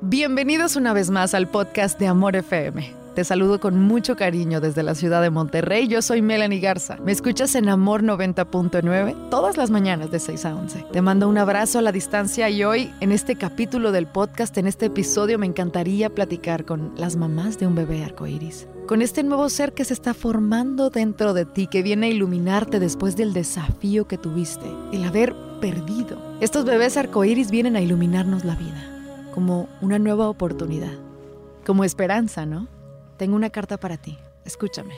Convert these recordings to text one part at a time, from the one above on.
Bienvenidos una vez más al podcast de Amor FM. Te saludo con mucho cariño desde la ciudad de Monterrey. Yo soy Melanie Garza. Me escuchas en Amor 90.9 todas las mañanas de 6 a 11. Te mando un abrazo a la distancia y hoy, en este capítulo del podcast, en este episodio, me encantaría platicar con las mamás de un bebé arcoíris. Con este nuevo ser que se está formando dentro de ti, que viene a iluminarte después del desafío que tuviste, el haber perdido. Estos bebés arcoíris vienen a iluminarnos la vida como una nueva oportunidad, como esperanza, ¿no? Tengo una carta para ti. Escúchame.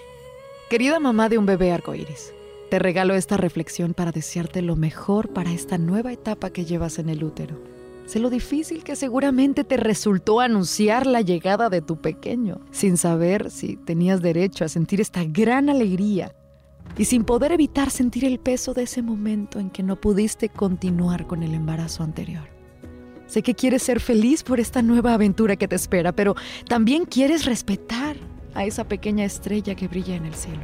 Querida mamá de un bebé arcoíris, te regalo esta reflexión para desearte lo mejor para esta nueva etapa que llevas en el útero. Sé lo difícil que seguramente te resultó anunciar la llegada de tu pequeño, sin saber si tenías derecho a sentir esta gran alegría y sin poder evitar sentir el peso de ese momento en que no pudiste continuar con el embarazo anterior. Sé que quieres ser feliz por esta nueva aventura que te espera, pero también quieres respetar a esa pequeña estrella que brilla en el cielo.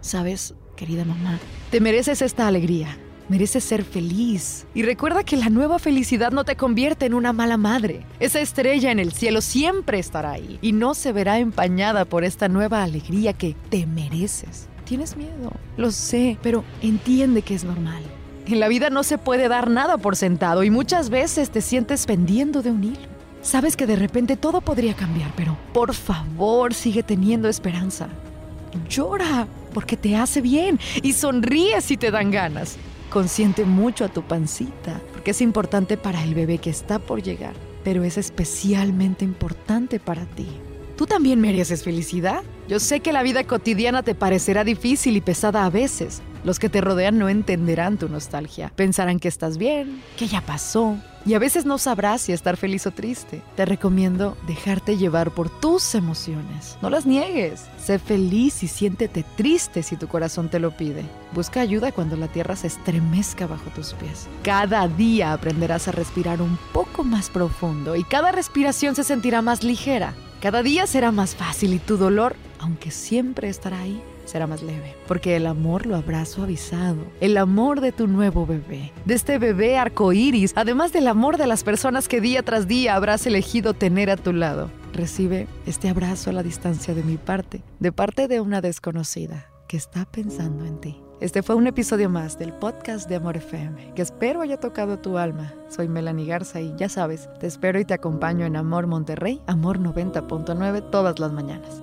Sabes, querida mamá, te mereces esta alegría. Mereces ser feliz. Y recuerda que la nueva felicidad no te convierte en una mala madre. Esa estrella en el cielo siempre estará ahí y no se verá empañada por esta nueva alegría que te mereces. Tienes miedo, lo sé, pero entiende que es normal. En la vida no se puede dar nada por sentado y muchas veces te sientes pendiendo de un hilo. Sabes que de repente todo podría cambiar, pero por favor sigue teniendo esperanza. Llora porque te hace bien y sonríe si te dan ganas. Consiente mucho a tu pancita porque es importante para el bebé que está por llegar, pero es especialmente importante para ti. ¿Tú también mereces felicidad? Yo sé que la vida cotidiana te parecerá difícil y pesada a veces. Los que te rodean no entenderán tu nostalgia. Pensarán que estás bien, que ya pasó. Y a veces no sabrás si estar feliz o triste. Te recomiendo dejarte llevar por tus emociones. No las niegues. Sé feliz y siéntete triste si tu corazón te lo pide. Busca ayuda cuando la tierra se estremezca bajo tus pies. Cada día aprenderás a respirar un poco más profundo y cada respiración se sentirá más ligera. Cada día será más fácil y tu dolor, aunque siempre estará ahí, será más leve, porque el amor lo habrá suavizado. El amor de tu nuevo bebé, de este bebé arcoíris, además del amor de las personas que día tras día habrás elegido tener a tu lado. Recibe este abrazo a la distancia de mi parte, de parte de una desconocida que está pensando en ti. Este fue un episodio más del podcast de Amor FM, que espero haya tocado tu alma. Soy Melanie Garza y ya sabes, te espero y te acompaño en Amor Monterrey, Amor 90.9 todas las mañanas.